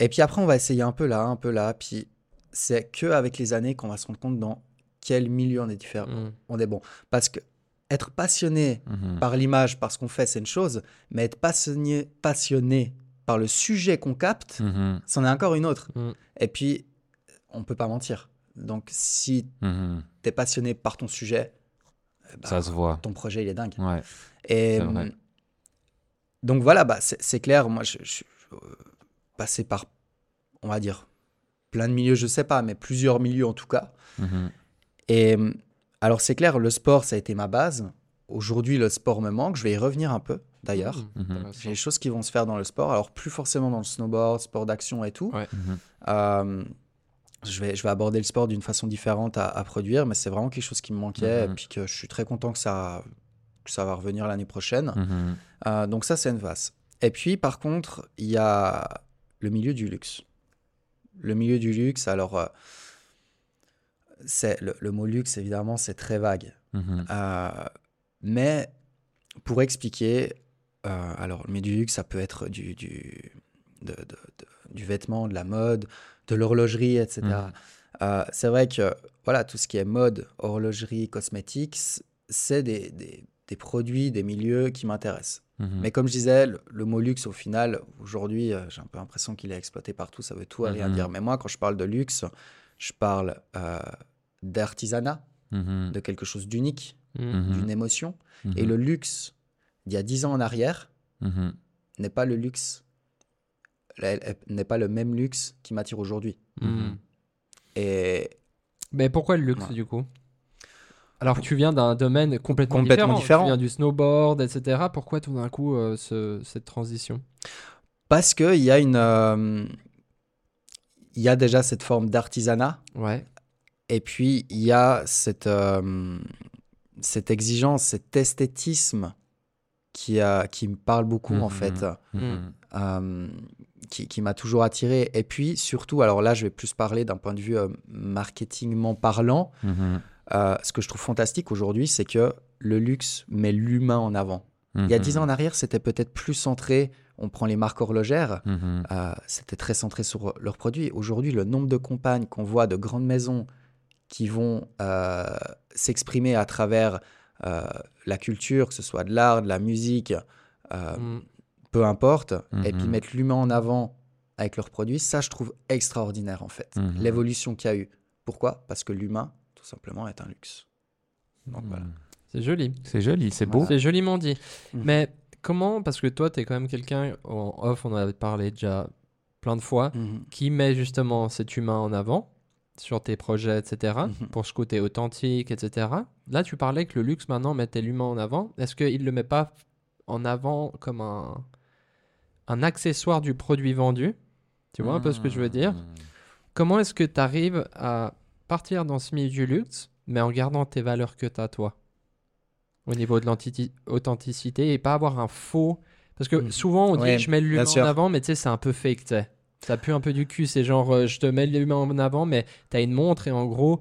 Et puis après, on va essayer un peu là, un peu là. Puis c'est que avec les années qu'on va se rendre compte dans quel milieu on est différent, Mm. on est bon. Parce que être passionné Mhm. par l'image, par ce qu'on fait, c'est une chose, mais être passionné, passionné par le sujet qu'on capte, Mhm. c'en est encore une autre. Et puis, on peut pas mentir. Donc, si Mhm. tu es passionné par ton sujet, eh ben, Ça se voit. ton projet, il est dingue. Ouais. Et donc voilà, bah, c'est clair, moi je, je suis euh, passé par, on va dire, plein de milieux, je sais pas, mais plusieurs milieux en tout cas. Mhm. Et hum, alors c'est clair, le sport, ça a été ma base. Aujourd'hui, le sport me manque, je vais y revenir un peu d'ailleurs. Mm, Mhm. J'ai des choses qui vont se faire dans le sport, alors plus forcément dans le snowboard, sport d'action et tout. Ouais. Mhm. Euh, je, vais, je vais aborder le sport d'une façon différente à, à produire, mais c'est vraiment quelque chose qui me manquait et puis que je suis très content que ça, que ça va revenir l'année prochaine. Mhm. Euh, donc ça, c'est une phase. Et puis, par contre, il y a le milieu du luxe. Le milieu du luxe, alors, euh, c'est le, le mot luxe, évidemment, c'est très vague. Mhm. Euh, mais pour expliquer, alors, le milieu du luxe, ça peut être du, du, de- de- de- du vêtement, de la mode, de l'horlogerie, etc. Mhm. C'est vrai que voilà, tout ce qui est mode, horlogerie, cosmétiques, c'est des, des- des produits, des milieux qui m'intéressent. Mhm. Mais comme je disais, le, le mot luxe, au final, aujourd'hui, euh, j'ai un peu l'impression qu'il est exploité partout, ça veut tout et rien Mhm. dire. Mais moi, quand je parle de luxe, je parle euh, d'artisanat, Mhm. de quelque chose d'unique, d'une émotion. Et le luxe, il y a dix ans en arrière, n'est pas le luxe, n'est pas le même luxe qui m'attire aujourd'hui. Et Mais pourquoi le luxe Ouais. du coup? Alors que tu viens d'un domaine complètement, Complètement différent. Tu viens du snowboard, etc. Pourquoi tout d'un coup euh, ce- cette transition? Parce qu'il y a une... euh, il y a déjà cette forme d'artisanat Ouais. Et puis, il y a cette, euh, cette exigence, cet esthétisme qui, a, qui me parle beaucoup, en Mhm. fait, Mhm. euh, qui, qui m'a toujours attiré. Et puis, surtout, alors là, je vais plus parler d'un point de vue euh, marketingment parlant. Euh, ce que je trouve fantastique aujourd'hui, c'est que le luxe met l'humain en avant. Il y a dix ans en arrière, c'était peut-être plus centré. On prend les marques horlogères, Mhm. euh, c'était très centré sur leurs produits. Aujourd'hui, le nombre de compagnes qu'on voit de grandes maisons qui vont euh, s'exprimer à travers euh, la culture, que ce soit de l'art, de la musique, euh, Mm. peu importe, et Mhm. puis mettre l'humain en avant avec leurs produits, ça, je trouve extraordinaire en fait. Mhm. L'évolution qu'il y a eu. Pourquoi? Parce que l'humain, tout simplement, est un luxe. Donc voilà. C'est joli. C'est joli, c'est beau. C'est joliment dit. Mhm. Mais comment Parce que toi, tu es quand même quelqu'un, en off, on en avait parlé déjà plein de fois, Mhm. qui met justement cet humain en avant sur tes projets, etc. Pour ce côté authentique, etc. Là, tu parlais que le luxe maintenant mettait l'humain en avant. Est-ce qu'il ne le met pas en avant comme un, un accessoire du produit vendu? Tu vois un peu ce que je veux dire? Comment est-ce que tu arrives à partir dans ce milieu du luxe, mais en gardant tes valeurs que tu as toi Au niveau de l'authenticité et pas avoir un faux. Parce que Mhm. souvent, on dit Ouais, je mets l'humain en avant, mais tu sais, c'est un peu fake, tu sais. Ça pue un peu du cul. C'est genre, euh, je te mets l'humain en avant, mais tu as une montre et en gros,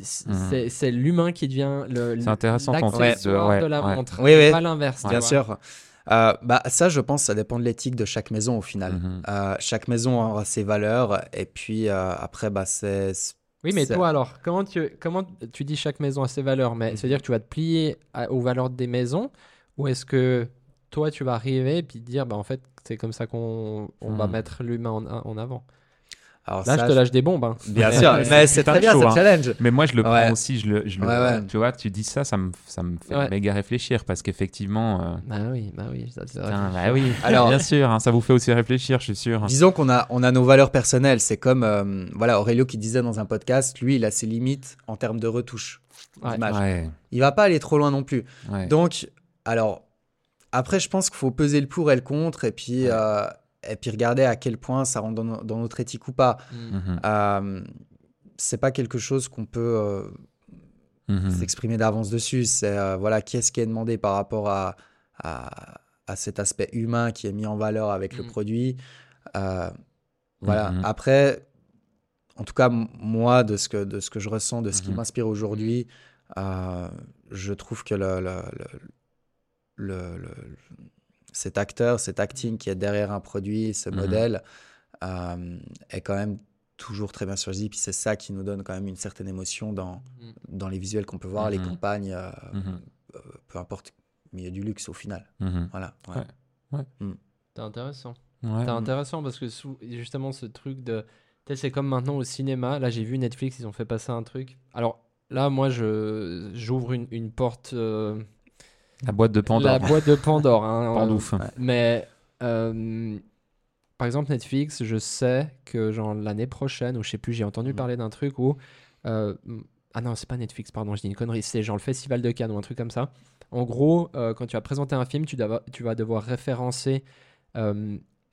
c'est c'est l'humain qui devient le C'est intéressant texte de- ouais, de la ouais. montre. Oui, oui. Pas l'inverse. Bien vois. sûr. Euh, bah, ça, je pense, ça dépend de l'éthique de chaque maison au final. Mhm. Euh, chaque maison aura ses valeurs et puis euh, après, bah, c'est. Oui, mais toi alors, comment tu, comment tu dis chaque maison a ses valeurs? Mais Mhm. c'est-à-dire que tu vas te plier à- aux valeurs des maisons ou est-ce que toi tu vas arriver et puis te dire bah en fait c'est comme ça qu'on on va Mhm. mettre l'humain en, en avant? Alors Là ça, je te lâche des bombes. hein. Bien sûr, mais c'est très bien, chaud, hein. challenge. Mais moi, je le Ouais. prends aussi. Je le, je le- Ouais, ouais. Tu vois, tu dis ça, ça me, ça me fait Ouais. méga réfléchir parce qu'effectivement. euh, Bah oui, bah oui. ça, c'est vrai. putain, bah oui, Alors- bien sûr, hein, ça vous fait aussi réfléchir, je suis sûr. Disons qu'on a, on a nos valeurs personnelles. C'est comme euh, voilà, Aurelio qui disait dans un podcast, lui, il a ses limites en termes de retouche Ouais. d'image. Ouais, Il va pas aller trop loin non plus. ouais. Donc, alors, après, je pense qu'il faut peser le pour et le contre et puis, Ouais. euh, et puis regarder à quel point ça rentre dans, no- dans notre éthique ou pas. Mm. Mhm, Euh, c'est pas quelque chose qu'on peut euh, mhm. s'exprimer d'avance dessus. C'est euh, voilà, qu'est-ce qui est demandé par rapport à, à, à cet aspect humain qui est mis en valeur avec le Mm. produit. Euh, voilà. Mhm. Après, en tout cas, m- moi, de ce que, de ce que je ressens, de ce qui m'inspire aujourd'hui, euh, je trouve que le, le, le, le- le- cet acteur, cet acting qui est derrière un produit, ce Mhm. modèle, euh, est quand même toujours très bien choisi. Puis c'est ça qui nous donne quand même une certaine émotion dans, Mhm. dans les visuels qu'on peut voir, les Mhm. campagnes, euh, euh, peu importe, mais il y a du luxe au final. Voilà. ouais. Ouais. C'est intéressant. Ouais. C'est intéressant parce que sous- justement ce truc de... Tu sais, c'est comme maintenant au cinéma. Là, j'ai vu Netflix, ils ont fait passer un truc. Alors là, moi, je j'ouvre une, une porte... La boîte de Pandore. La boîte de Pandore. hein, Pandouf. euh, Mais euh, par exemple, Netflix, je sais que genre l'année prochaine, ou je sais plus, j'ai entendu Mhm. parler d'un truc où. euh, ah non, c'est pas Netflix, pardon, je dis une connerie. C'est genre le Festival de Cannes ou un truc comme ça. En gros, euh, quand tu vas présenter un film, tu, vas devoir référencer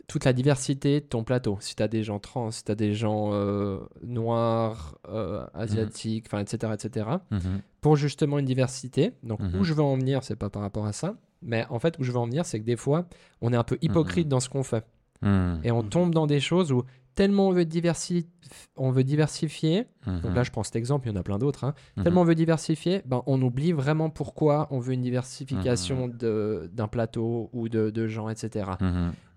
toute la diversité de ton plateau. Si tu as des gens trans, si tu as des gens euh, noirs, euh, asiatiques, enfin, etc., etc Mhm. pour justement une diversité. Donc Mhm. où je veux en venir, c'est pas par rapport à ça, mais en fait où je veux en venir, c'est que des fois, on est un peu hypocrite dans ce qu'on fait Mhm. et on tombe dans des choses où tellement on veut, diversi- on veut diversifier. Mhm. Donc là, je prends cet exemple, il y en a plein d'autres. hein, Mhm. Tellement on veut diversifier, ben, on oublie vraiment pourquoi on veut une diversification d'un plateau ou de, de gens, etc.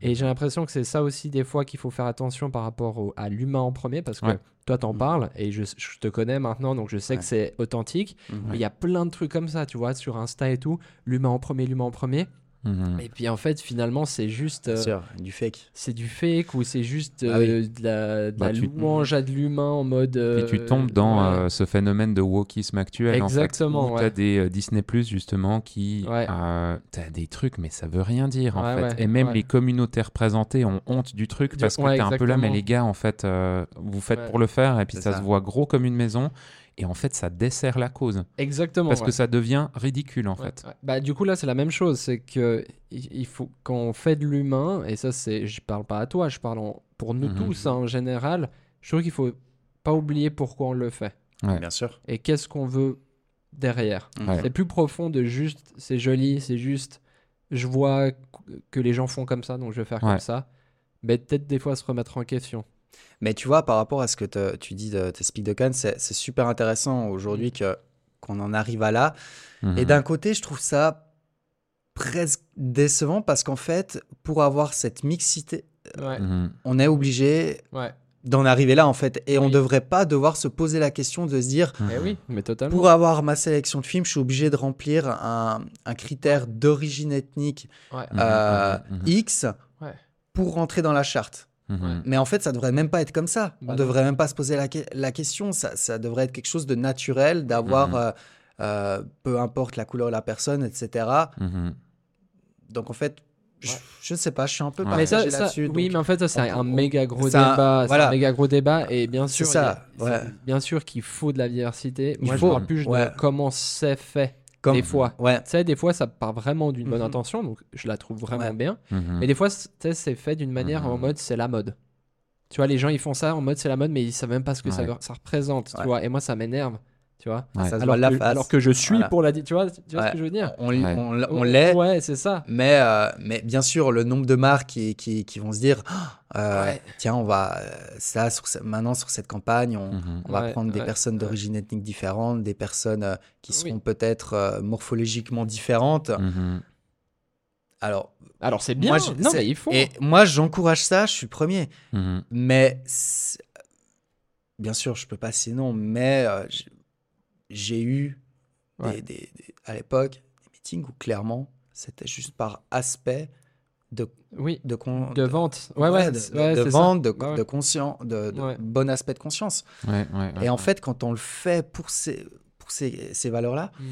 Et j'ai l'impression que c'est ça aussi des fois qu'il faut faire attention par rapport au- à l'humain en premier, parce que Ouais. toi t'en parles et je, je te connais maintenant, donc je sais que c'est authentique. Mais il y a plein de trucs comme ça, tu vois, sur Insta et tout. L'humain en premier, l'humain en premier. Mhm. Et puis en fait, finalement, c'est juste. Euh, sûr, du fake. c'est du fake ou c'est juste Ah oui. euh, de la, de Bah, la tu- louange à de l'humain en mode. Puis tu euh, tombes dans ouais. euh, ce phénomène de wokisme actuel. Exactement, En fait, où ouais. t'as des euh, Disney Plus justement qui. Ouais. euh, t'as des trucs, mais ça veut rien dire en Ouais, fait. ouais, Et même ouais. les communautés représentées ont honte du truc parce que t'es un peu là, mais les gars, en fait, euh, vous faites Ouais. pour le faire et puis ça. se voit gros comme une maison. Et en fait, ça dessert la cause Exactement. parce ouais. que ça devient ridicule en Ouais, fait. ouais. Bah, du coup, là, c'est la même chose. C'est que il faut, quand on fait de l'humain, et ça, c'est, je parle pas à toi, je parle en- pour nous Mhm. tous hein, en général, je trouve qu'il faut pas oublier pourquoi on le fait Ouais. Bien sûr. et qu'est-ce qu'on veut derrière? Ouais. C'est plus profond de juste, c'est joli, c'est juste, je vois que les gens font comme ça, donc je vais faire Ouais. comme ça. Mais peut-être des fois se remettre en question. Mais tu vois, par rapport à ce que te- tu dis de tes speak de Cannes, c'est super intéressant aujourd'hui que qu'on en arrive à là. Et Mhm. d'un côté, je trouve ça presque décevant parce qu'en fait, pour avoir cette mixité, Ouais, Mhm. on est obligé ouais. d'en arriver là en fait. Et on ne devrait pas devoir se poser la question de se dire, Eh oui, mais totalement. pour avoir ma sélection de films, je suis obligé de remplir un, un critère d'origine ethnique Ouais. Mhm, euh, mhm, mhm. X Ouais. pour rentrer dans la charte. Mais en fait, ça devrait même pas être comme ça. Bah on non. devrait même pas se poser la, que- la question. Ça, ça devrait être quelque chose de naturel, d'avoir, Mhm. euh, euh, peu importe la couleur de la personne, etc. Mhm. Donc en fait, je, Ouais. je sais pas, je suis un peu Ouais. Mais partagé ça, oui, donc- mais en fait, ça, c'est un méga gros un- débat. C'est voilà. un méga gros débat. Et bien sûr, ça, a- ouais. bien sûr qu'il faut de la diversité. Il Moi, faut, je parle plus ouais. de comment c'est fait. Comme- Des fois. Ouais. Tu sais, des fois, ça part vraiment d'une bonne Mhm. intention, donc je la trouve vraiment Ouais. bien. Mhm. Mais des fois, c'est- tu sais, c'est fait d'une manière en Mhm. mode c'est la mode. Tu vois, les gens, ils font ça en mode c'est la mode, mais ils savent même pas ce que ça, Ouais. ça représente. Ouais. Tu vois, et moi, ça m'énerve. Tu vois. Ça Alors la que, face. alors que je suis Voilà. pour la. Tu vois, tu vois Ouais. ce que je veux dire? On, Ouais. on, l- on l'est, Ouais, c'est ça. mais, euh, mais bien sûr, le nombre de marques qui, qui, qui vont se dire euh, Ouais. tiens, on va, euh, ça, sur maintenant sur cette campagne, on, Mhm. on va Ouais, prendre des ouais, personnes d'origine ethnique différente, des personnes euh, qui Oui. seront peut-être morphologiquement différentes. Mhm. Alors, Alors c'est bien. moi, je- non, c'est- mais il faut. Et moi, j'encourage ça, je suis premier. Mhm. Mais c'est- bien sûr, je peux pas citer non, mais euh, j'ai- eu des- Ouais. des- des- à l'époque des meetings où clairement c'était juste par aspect de Oui. de con- De vente. Ouais, ouais. de, ouais, de vente, de, Ouais, de conscient, de, de Ouais. bon aspect de conscience. Ouais, ouais, ouais, Et en fait, quand on le fait pour ces pour ces, ces valeurs-là, Mm.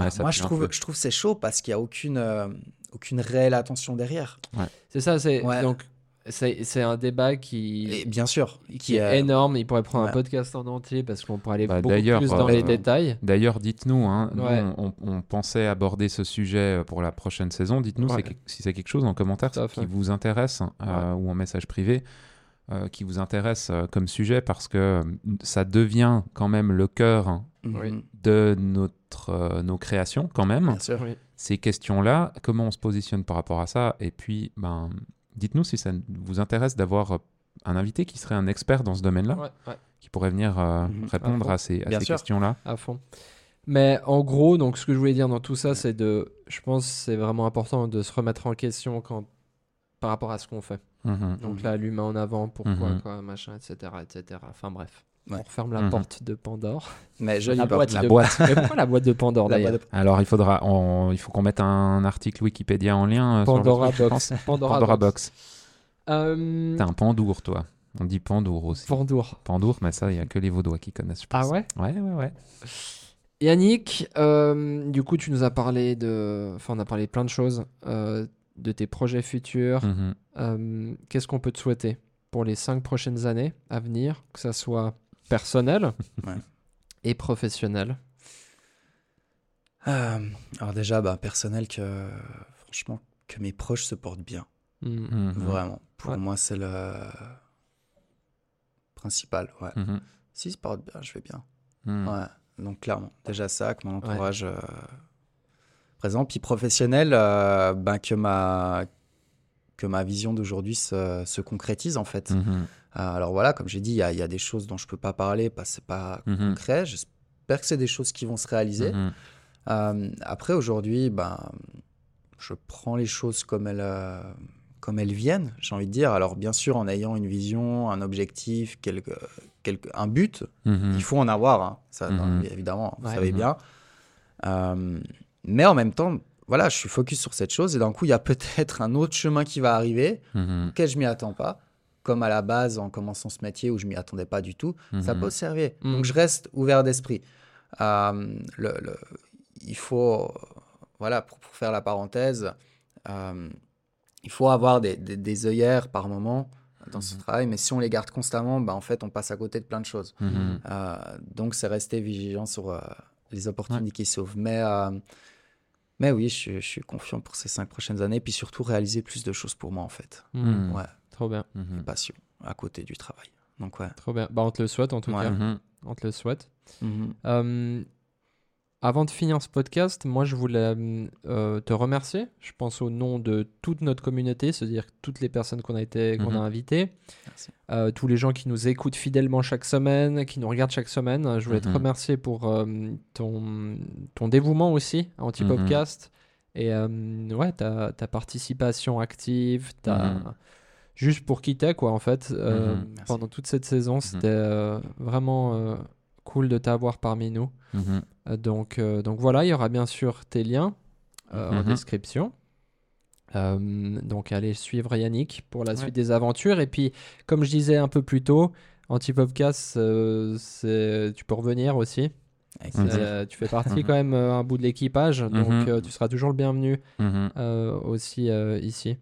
Ouais, ça moi je trouve je trouve c'est chaud parce qu'il y a aucune euh, aucune réelle attention derrière. C'est ça, c'est Ouais. donc c'est c'est un débat qui Et bien sûr, qui est énorme. Il pourrait prendre un podcast en entier parce qu'on pourrait aller Bah, beaucoup plus dans euh, les détails. D'ailleurs, dites-nous, hein, Ouais. on, on pensait aborder ce sujet euh, pour la prochaine saison. Dites-nous Ouais. si c'est quelque chose en commentaire qui vous intéresse euh, ou en message privé euh, qui vous intéresse euh, comme sujet parce que ça devient quand même le cœur Oui. Mhm. de notre, euh, nos créations quand même. Bien sûr. Oui. Ces questions-là, comment on se positionne par rapport à ça? Et puis, ben, dites-nous si ça vous intéresse d'avoir euh, un invité qui serait un expert dans ce domaine-là, Ouais, ouais, qui pourrait venir euh, Mhm. répondre À à ces, à questions-là. à fond. Mais en gros, donc ce que je voulais dire dans tout ça, c'est de, je pense, que c'est vraiment important de se remettre en question quand, par rapport à ce qu'on fait. Mhm. Donc là, l'humain en avant, pourquoi, Mhm. quoi, machin, etc., etc. Enfin bref, Ouais. on referme la Mhm. porte de Pandore. Mais jolie la boîte La de... boîte. Mais pourquoi la boîte de Pandore d'ailleurs de- Alors, il faudra, on- il faut qu'on mette un article Wikipédia en lien. euh, sur le Pandora truc, Box. Pandora, Pandora Box. Box. Euh, T'es un pandour, toi. On dit pandour aussi. Pandour. Pandour, mais ça, il n'y a que les Vaudois qui connaissent, je Ah pense. ouais? Ouais, ouais, ouais. Yannick, euh, du coup, tu nous as parlé de. Enfin, on a parlé de plein de choses, euh, de tes projets futurs. Mhm. Euh, Qu'est-ce qu'on peut te souhaiter pour les cinq prochaines années à venir, que ça soit personnel Ouais. et professionnel Euh, alors déjà, bah, personnel, que franchement, que mes proches se portent bien. Hmm. Mhm. Vraiment. Pour Ouais. moi, c'est le principal. Ouais. Mhm. S'ils se portent bien, je vais bien. Mhm. Ouais. Donc clairement, déjà ça, que mon entourage euh, présent. Puis professionnel, euh, ben, que, ma, que ma vision d'aujourd'hui se, se concrétise en fait. Mhm. Euh, alors voilà, comme j'ai dit, il y, y a des choses dont je peux pas parler parce que c'est pas Mhm. concret. J'espère que c'est des choses qui vont se réaliser. Mhm. Euh, après, aujourd'hui, ben, je prends les choses comme elles, euh, comme elles viennent, j'ai envie de dire. Alors, bien sûr, en ayant une vision, un objectif, quelque, quelque, un but, il faut en avoir, hein. ça, non, évidemment, vous savez bien. Mais en même temps, voilà, je suis focus sur cette chose et d'un coup, il y a peut-être un autre chemin qui va arriver Mhm. auquel je m'y attends pas. Comme à la base, en commençant ce métier où je m'y attendais pas du tout, ça Mhm. peut servir. Mhm. Donc je reste ouvert d'esprit. Euh, le, le- il faut, voilà, pour, pour faire la parenthèse, euh, il faut avoir des, des, des œillères par moment dans ce Mhm. travail, mais si on les garde constamment, bah, en fait, on passe à côté de plein de choses. Euh, donc c'est rester vigilant sur euh, les opportunités qui s'ouvrent. Mais, euh, mais oui, je, suis- je suis confiant pour ces cinq prochaines années, puis surtout réaliser plus de choses pour moi, en fait. Hmm. Mhm. Ouais, Trop bien, Mhm. passion à côté du travail. Donc ouais. trop bien. Bah, on te le souhaite en tout Ouais. cas. Mhm. On te le souhaite. Mhm. Euh, avant de finir ce podcast, moi je voulais euh, te remercier. Je pense au nom de toute notre communauté, c'est-à-dire toutes les personnes qu'on a, été, qu'on Mhm. a invitées, Merci. euh, tous les gens qui nous écoutent fidèlement chaque semaine, qui nous regardent chaque semaine. Je voulais te Mhm. remercier pour euh, ton, ton dévouement aussi à Antipopcast et euh, ouais, ta, ta participation active, ta... Mhm. juste pour qui t'es quoi en fait. Euh, Mhm. Pendant toute cette saison, c'était euh, vraiment euh, cool de t'avoir parmi nous. Mhm. Euh, Donc, euh, donc voilà, il y aura bien sûr tes liens euh, en Mhm. description. Euh, donc allez suivre Yannick pour la Ouais. suite des aventures. Et puis, comme je disais un peu plus tôt, Antipopcast, euh, c'est- tu peux revenir aussi. Tu fais partie Mhm. quand même euh, un bout de l'équipage, donc tu seras toujours le bienvenu aussi euh, ici.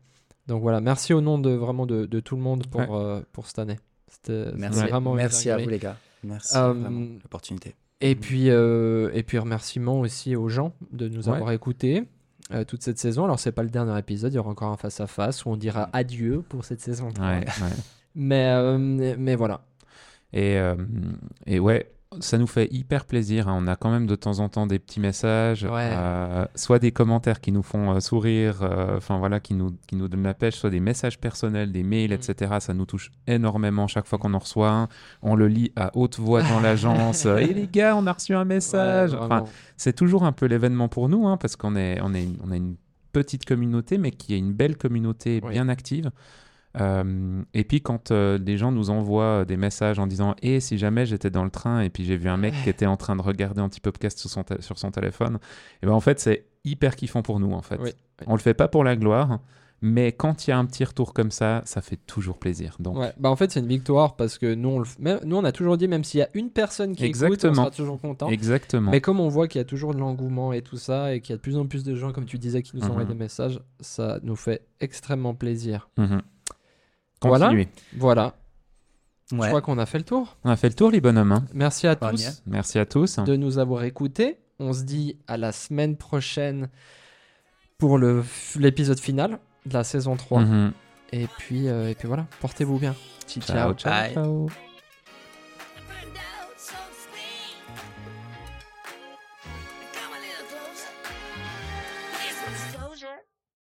Donc voilà, merci au nom de vraiment de, de tout le monde pour, Ouais. euh, pour cette année. C'était Merci, vraiment merci à vous les gars. Merci Euh, vraiment de l'opportunité. Et puis, euh, et puis remerciements aussi aux gens de nous Ouais. avoir écoutés euh, toute cette saison. Alors c'est pas le dernier épisode, il y aura encore un face à face où on dira adieu pour cette saison. trois. Ouais, ouais. Mais euh, mais voilà. Et, euh, et ouais, ça nous fait hyper plaisir. hein. On a quand même de temps en temps des petits messages, Ouais. euh, soit des commentaires qui nous font euh, sourire, euh, enfin voilà, qui nous, qui nous donnent la pêche, soit des messages personnels, des mails, Mm. etc. Ça nous touche énormément chaque fois qu'on en reçoit un. On le lit à haute voix dans l'agence. Et les gars, on a reçu un message. Ouais, Enfin, c'est toujours un peu l'événement pour nous, hein, parce qu'on est, on est, on a une petite communauté, mais qui est une belle communauté Oui. bien active. Euh, et puis quand euh, des gens nous envoient des messages en disant et si jamais j'étais dans le train et puis j'ai vu un mec qui était en train de regarder sur son, tél- sur son téléphone, et ben en fait c'est hyper kiffant pour nous en fait. Oui, oui. On le fait pas pour la gloire, mais quand il y a un petit retour comme ça, ça fait toujours plaisir. Donc Ouais, bah en fait c'est une victoire parce que nous on, le f- même- nous on a toujours dit même s'il y a une personne qui écoute, on Exactement. sera toujours content. exactement. Mais comme on voit qu'il y a toujours de l'engouement et tout ça et qu'il y a de plus en plus de gens comme tu disais qui nous envoient Mhm. des messages, ça nous fait extrêmement plaisir. Mhm. Voilà. Continuez. Voilà, je Ouais. crois qu'on a fait le tour. On a fait le tour les bonhommes. hein. Merci à Pas tous. bien. Merci à tous. de nous avoir écoutés. On se dit à la semaine prochaine pour l'épisode final de la saison 3. Mhm. Et, puis, euh, et puis voilà, portez-vous bien. Ciao, ciao. ciao. Bye. ciao.